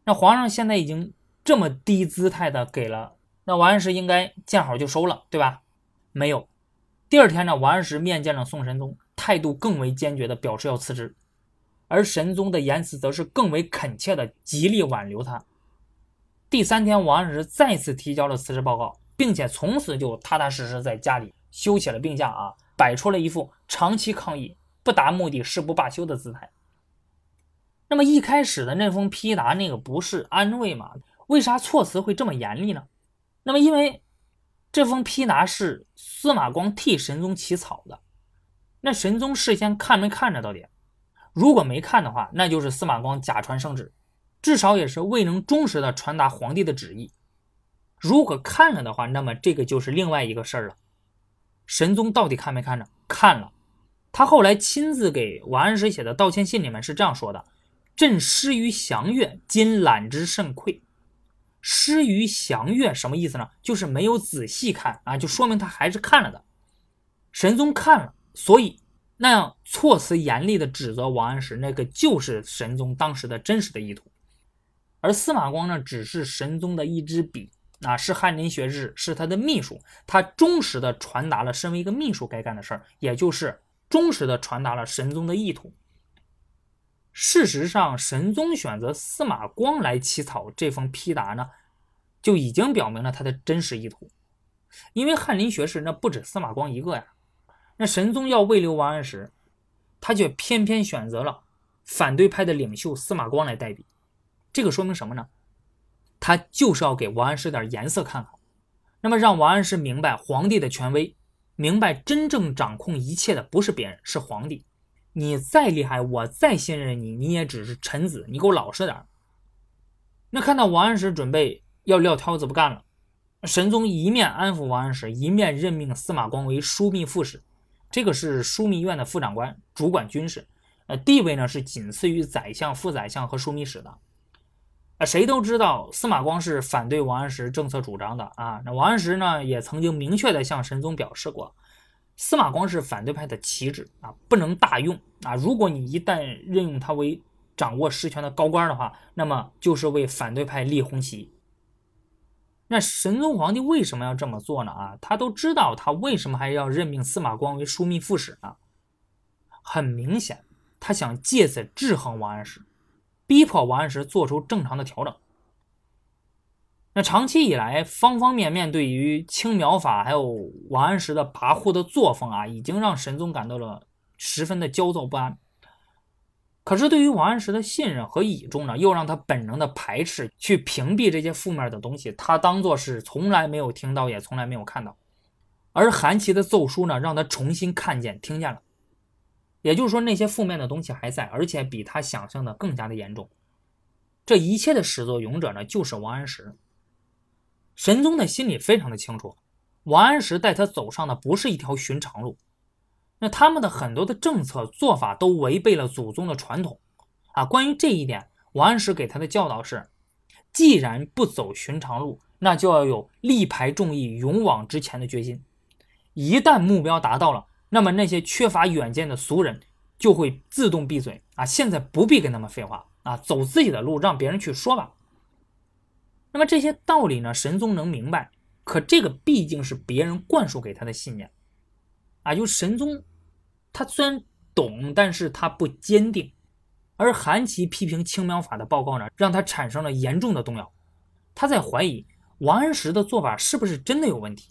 那皇上现在已经这么低姿态的给了，那王安石应该见好就收了，对吧？没有。第二天呢，王安石面见了宋神宗，态度更为坚决地表示要辞职，而神宗的言辞则是更为恳切地极力挽留他。第三天，王安石再次提交了辞职报告，并且从此就踏踏实实在家里休起了病假啊，摆出了一副长期抗议、不达目的誓不罢休的姿态。那么一开始的那封批答，那个不是安慰吗？为啥措辞会这么严厉呢？那么因为。这封批答是司马光替神宗起草的，那神宗事先看没看着到底？如果没看的话，那就是司马光假传圣旨，至少也是未能忠实的传达皇帝的旨意。如果看了的话，那么这个就是另外一个事儿了。神宗到底看没看着？看了，他后来亲自给王安石写的道歉信里面是这样说的：“朕失于祥月，今览之甚愧。”失于详阅什么意思呢？就是没有仔细看啊，就说明他还是看了的。神宗看了，所以那样措辞严厉的指责王安石，那个就是神宗当时的真实的意图。而司马光呢，只是神宗的一支笔啊，是翰林学士，是他的秘书，他忠实的传达了身为一个秘书该干的事儿，也就是忠实的传达了神宗的意图。事实上，神宗选择司马光来起草这封批答呢，就已经表明了他的真实意图。因为翰林学士那不止司马光一个呀，那神宗要慰留王安石，他却偏偏选择了反对派的领袖司马光来代笔。这个说明什么呢？他就是要给王安石点颜色看看，那么让王安石明白皇帝的权威，明白真正掌控一切的不是别人，是皇帝。你再厉害，我再信任你，你也只是臣子，你给我老实点那看到王安石准备要撂挑子不干了，神宗一面安抚王安石，一面任命司马光为枢密副使。这个是枢密院的副长官，主管军事，呃，地位呢是仅次于宰相、副宰相和枢密使的。啊，谁都知道司马光是反对王安石政策主张的啊。那王安石呢，也曾经明确的向神宗表示过。司马光是反对派的旗帜啊，不能大用啊！如果你一旦任用他为掌握实权的高官的话，那么就是为反对派立红旗。那神宗皇帝为什么要这么做呢？啊，他都知道他为什么还要任命司马光为枢密副使呢？很明显，他想借此制衡王安石，逼迫王安石做出正常的调整。那长期以来，方方面面对于青苗法还有王安石的跋扈的作风啊，已经让神宗感到了十分的焦躁不安。可是对于王安石的信任和倚重呢，又让他本能的排斥，去屏蔽这些负面的东西，他当做是从来没有听到，也从来没有看到。而韩琦的奏书呢，让他重新看见、听见了。也就是说，那些负面的东西还在，而且比他想象的更加的严重。这一切的始作俑者呢，就是王安石。神宗的心里非常的清楚，王安石带他走上的不是一条寻常路。那他们的很多的政策做法都违背了祖宗的传统啊。关于这一点，王安石给他的教导是：既然不走寻常路，那就要有力排众议、勇往直前的决心。一旦目标达到了，那么那些缺乏远见的俗人就会自动闭嘴啊！现在不必跟他们废话啊，走自己的路，让别人去说吧。那么这些道理呢，神宗能明白，可这个毕竟是别人灌输给他的信念啊。就神宗，他虽然懂，但是他不坚定。而韩琦批评青苗法的报告呢，让他产生了严重的动摇。他在怀疑王安石的做法是不是真的有问题。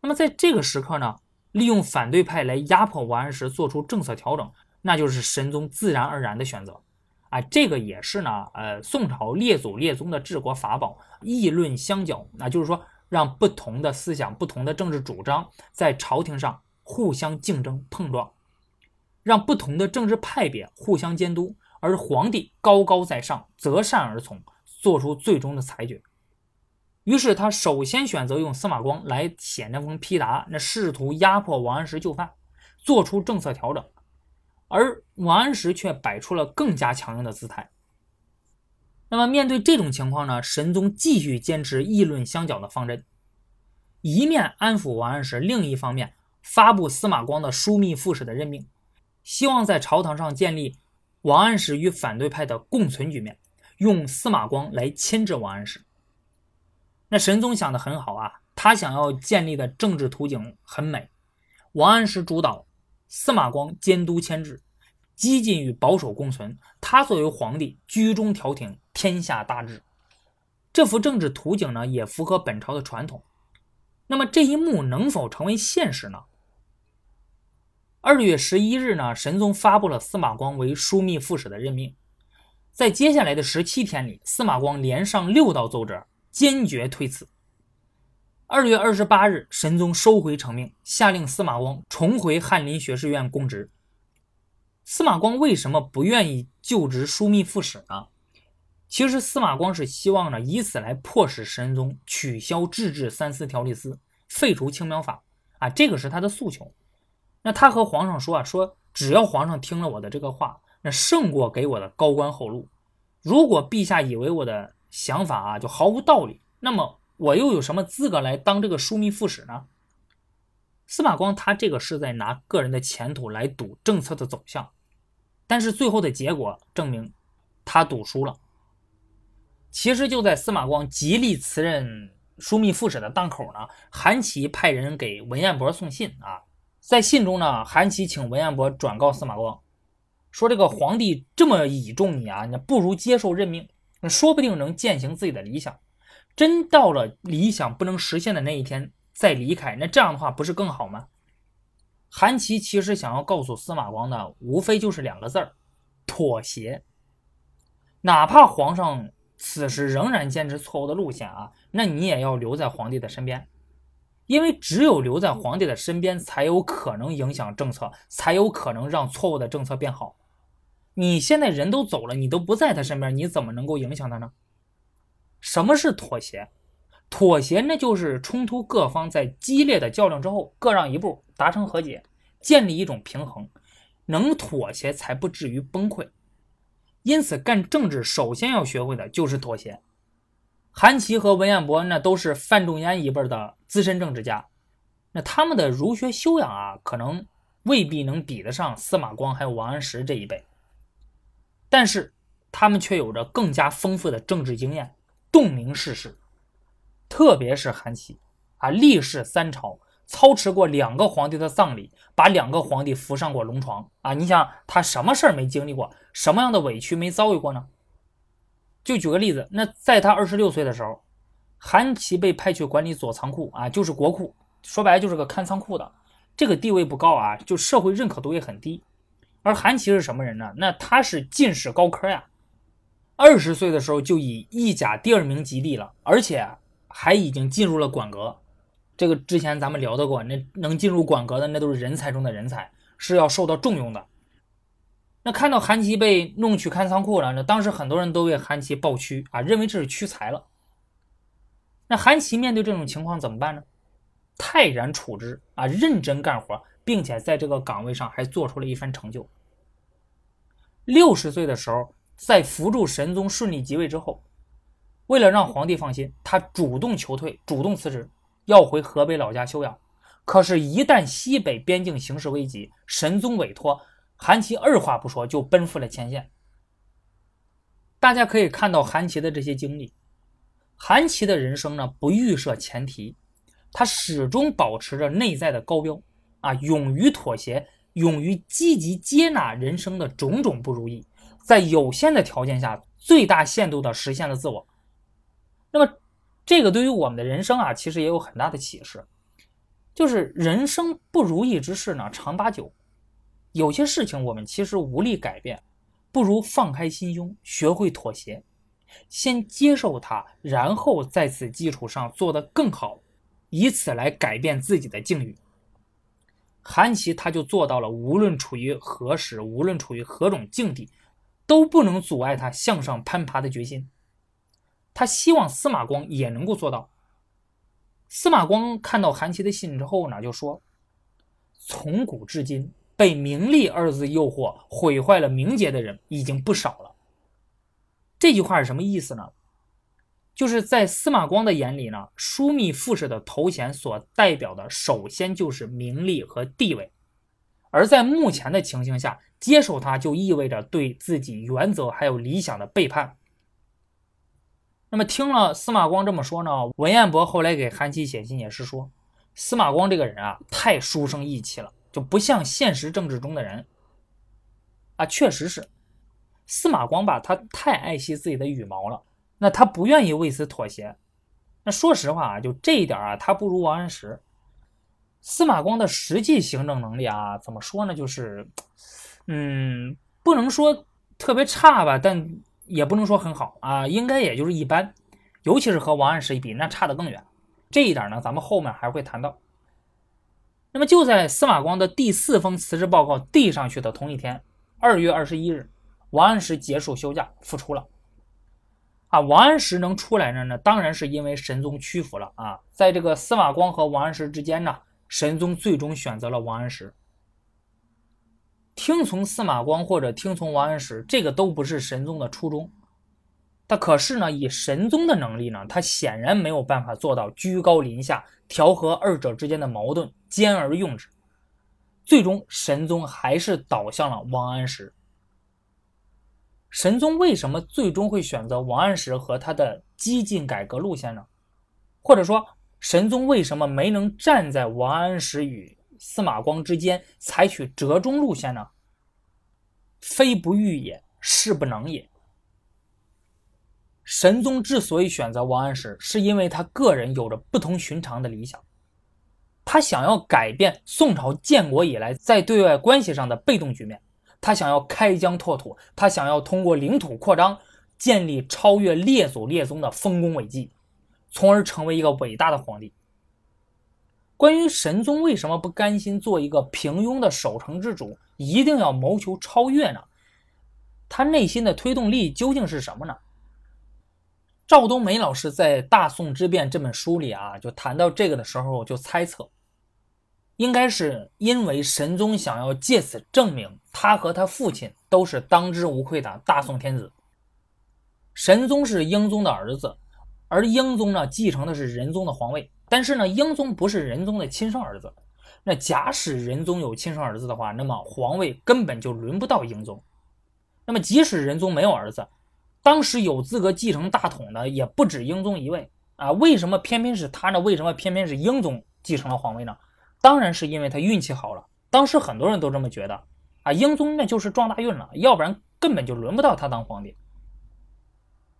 那么在这个时刻呢，利用反对派来压迫王安石做出政策调整，那就是神宗自然而然的选择。啊，这个也是呢，呃，宋朝列祖列宗的治国法宝，议论相较，那就是说，让不同的思想、不同的政治主张在朝廷上互相竞争碰撞，让不同的政治派别互相监督，而皇帝高高在上，择善而从，做出最终的裁决。于是他首先选择用司马光来写那封批答，那试图压迫王安石就范，做出政策调整。而王安石却摆出了更加强硬的姿态。那么面对这种情况呢？神宗继续坚持议论相较的方针，一面安抚王安石，另一方面发布司马光的枢密副使的任命，希望在朝堂上建立王安石与反对派的共存局面，用司马光来牵制王安石。那神宗想的很好啊，他想要建立的政治图景很美，王安石主导。司马光监督牵制，激进与保守共存。他作为皇帝，居中调停，天下大治。这幅政治图景呢，也符合本朝的传统。那么这一幕能否成为现实呢？二月十一日呢，神宗发布了司马光为枢密副使的任命。在接下来的十七天里，司马光连上六道奏折，坚决推辞。二月二十八日，神宗收回成命，下令司马光重回翰林学士院供职。司马光为什么不愿意就职枢密副使呢？其实司马光是希望呢，以此来迫使神宗取消制治三司条例司，废除青苗法啊，这个是他的诉求。那他和皇上说啊，说只要皇上听了我的这个话，那胜过给我的高官厚禄。如果陛下以为我的想法啊就毫无道理，那么。我又有什么资格来当这个枢密副使呢？司马光他这个是在拿个人的前途来赌政策的走向，但是最后的结果证明他赌输了。其实就在司马光极力辞任枢密副使的当口呢，韩琦派人给文彦博送信啊，在信中呢，韩琦请文彦博转告司马光，说这个皇帝这么倚重你啊，你不如接受任命，说不定能践行自己的理想。真到了理想不能实现的那一天再离开，那这样的话不是更好吗？韩琦其实想要告诉司马光的，无非就是两个字儿：妥协。哪怕皇上此时仍然坚持错误的路线啊，那你也要留在皇帝的身边，因为只有留在皇帝的身边，才有可能影响政策，才有可能让错误的政策变好。你现在人都走了，你都不在他身边，你怎么能够影响他呢？什么是妥协？妥协那就是冲突各方在激烈的较量之后各让一步，达成和解，建立一种平衡，能妥协才不至于崩溃。因此，干政治首先要学会的就是妥协。韩琦和文彦博那都是范仲淹一辈的资深政治家，那他们的儒学修养啊，可能未必能比得上司马光还有王安石这一辈，但是他们却有着更加丰富的政治经验。洞明世事，特别是韩琦啊，历仕三朝，操持过两个皇帝的葬礼，把两个皇帝扶上过龙床啊！你想他什么事儿没经历过，什么样的委屈没遭遇过呢？就举个例子，那在他二十六岁的时候，韩琦被派去管理左仓库啊，就是国库，说白了就是个看仓库的，这个地位不高啊，就社会认可度也很低。而韩琦是什么人呢？那他是进士高科呀。二十岁的时候就以意甲第二名及第了，而且还已经进入了管阁。这个之前咱们聊到过，那能进入管阁的那都是人才中的人才，是要受到重用的。那看到韩琦被弄去看仓库了，那当时很多人都为韩琦抱屈啊，认为这是屈才了。那韩琦面对这种情况怎么办呢？泰然处之啊，认真干活，并且在这个岗位上还做出了一番成就。六十岁的时候，在扶助神宗顺利即位之后，为了让皇帝放心，他主动求退，主动辞职，要回河北老家休养。可是，一旦西北边境形势危急，神宗委托韩琦，二话不说就奔赴了前线。大家可以看到韩琦的这些经历，韩琦的人生呢不预设前提，他始终保持着内在的高标啊，勇于妥协，勇于积极接纳人生的种种不如意，在有限的条件下最大限度的实现了自我。那么，这个对于我们的人生啊，其实也有很大的启示，就是人生不如意之事呢常八九，有些事情我们其实无力改变。不如放开心胸，学会妥协，先接受它，然后在此基础上做得更好，以此来改变自己的境遇。韩琦他就做到了，无论处于何时，无论处于何种境地，都不能阻碍他向上攀爬的决心。他希望司马光也能够做到。司马光看到韩琦的信之后呢，就说：“从古至今。”被名利二字诱惑，毁坏了名节的人已经不少了。这句话是什么意思呢？就是在司马光的眼里呢，枢密副使的头衔所代表的，首先就是名利和地位。而在目前的情形下，接受他就意味着对自己原则还有理想的背叛。那么听了司马光这么说呢，文彦博后来给韩琦写信也是说，司马光这个人啊，太书生意气了。就不像现实政治中的人啊，确实是司马光吧？他太爱惜自己的羽毛了，那他不愿意为此妥协。那说实话啊，就这一点啊，他不如王安石。司马光的实际行政能力啊，怎么说呢？就是，嗯，不能说特别差吧，但也不能说很好啊，应该也就是一般。尤其是和王安石一比，那差得更远。这一点呢，咱们后面还会谈到。那么就在司马光的第四封辞职报告递上去的同一天，二月二十一日，王安石结束休假复出了。啊，王安石能出来呢？那当然是因为神宗屈服了啊。在这个司马光和王安石之间呢，神宗最终选择了王安石。听从司马光或者听从王安石，这个都不是神宗的初衷。他可是呢，以神宗的能力呢，他显然没有办法做到居高临下。调和二者之间的矛盾，兼而用之，最终神宗还是倒向了王安石。神宗为什么最终会选择王安石和他的激进改革路线呢？或者说，神宗为什么没能站在王安石与司马光之间，采取折中路线呢？非不欲也，是不能也。神宗之所以选择王安石，是因为他个人有着不同寻常的理想。他想要改变宋朝建国以来在对外关系上的被动局面，他想要开疆拓土，他想要通过领土扩张建立超越列祖列宗的丰功伟绩，从而成为一个伟大的皇帝。关于神宗为什么不甘心做一个平庸的守成之主，一定要谋求超越呢？他内心的推动力究竟是什么呢？赵冬梅老师在《大宋之变》这本书里啊，就谈到这个的时候，就猜测，应该是因为神宗想要借此证明他和他父亲都是当之无愧的大宋天子。神宗是英宗的儿子，而英宗呢继承的是仁宗的皇位，但是呢，英宗不是仁宗的亲生儿子。那假使仁宗有亲生儿子的话，那么皇位根本就轮不到英宗。那么即使仁宗没有儿子，当时有资格继承大统的也不止英宗一位啊，为什么偏偏是他呢？为什么偏偏是英宗继承了皇位呢？当然是因为他运气好了。当时很多人都这么觉得啊，英宗那就是撞大运了，要不然根本就轮不到他当皇帝。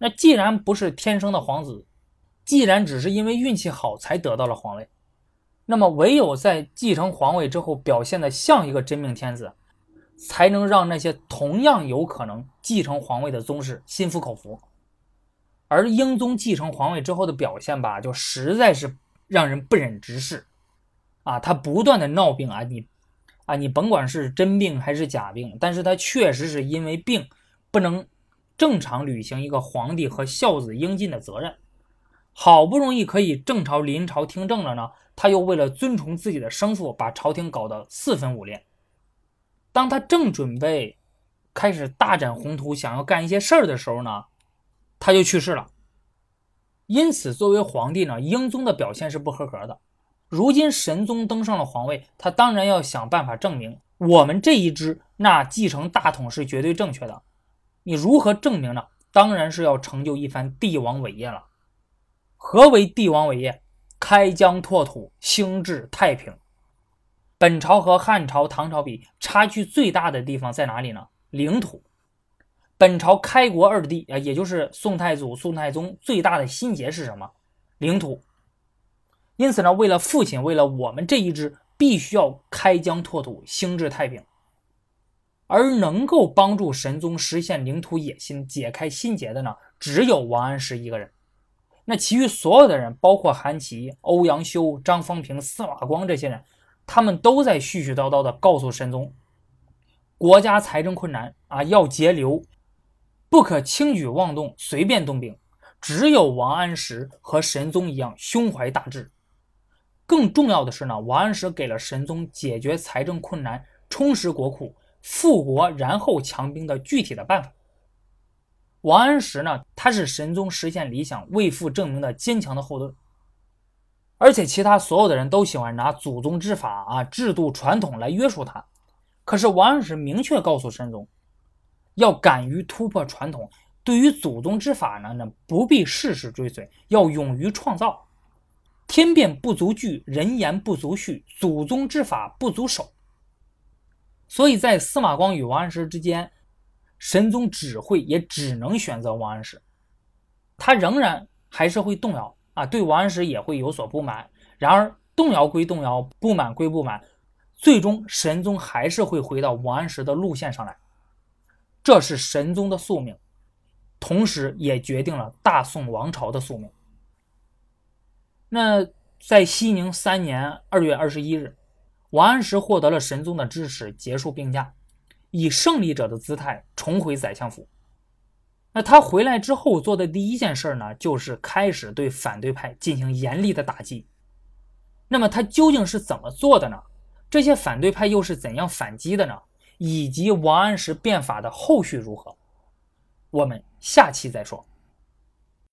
那既然不是天生的皇子，既然只是因为运气好才得到了皇位，那么唯有在继承皇位之后表现的像一个真命天子。才能让那些同样有可能继承皇位的宗室心服口服，而英宗继承皇位之后的表现吧，就实在是让人不忍直视。啊，他不断的闹病啊，你啊，你甭管是真病还是假病，但是他确实是因为病不能正常履行一个皇帝和孝子应尽的责任。好不容易可以正朝临朝听政了呢，他又为了尊崇自己的生父，把朝廷搞得四分五裂。当他正准备开始大展宏图，想要干一些事儿的时候呢，他就去世了。因此，作为皇帝呢，英宗的表现是不合格的。如今神宗登上了皇位，他当然要想办法证明我们这一支那继承大统是绝对正确的。你如何证明呢？当然是要成就一番帝王伟业了。何为帝王伟业？开疆拓土，兴治太平。本朝和汉朝、唐朝比，差距最大的地方在哪里呢？领土。本朝开国二帝啊，也就是宋太祖、宋太宗最大的心结是什么？领土。因此呢，为了父亲，为了我们这一支，必须要开疆拓土，兴治太平。而能够帮助神宗实现领土野心、解开心结的呢，只有王安石一个人。那其余所有的人，包括韩琦、欧阳修、张方平、司马光这些人，他们都在絮絮叨叨地告诉神宗，国家财政困难啊，要节流，不可轻举妄动，随便动兵。只有王安石和神宗一样胸怀大志。更重要的是呢，王安石给了神宗解决财政困难、充实国库。复国然后强兵的具体的办法。王安石呢，他是神宗实现理想、为父证明的坚强的后盾。而且其他所有的人都喜欢拿祖宗之法啊、制度传统来约束他。可是王安石明确告诉神宗，要敢于突破传统。对于祖宗之法呢，那不必事事追随，要勇于创造。天变不足惧，人言不足恤，祖宗之法不足守。所以在司马光与王安石之间，神宗只会也只能选择王安石，他仍然还是会动摇啊，对王安石也会有所不满。然而动摇归动摇，不满归不满，最终神宗还是会回到王安石的路线上来，这是神宗的宿命，同时也决定了大宋王朝的宿命。那在熙宁三年二月二十一日。王安石获得了神宗的支持，结束病假，以胜利者的姿态重回宰相府。那他回来之后做的第一件事呢，就是开始对反对派进行严厉的打击。那么他究竟是怎么做的呢？这些反对派又是怎样反击的呢？以及王安石变法的后续如何？我们下期再说。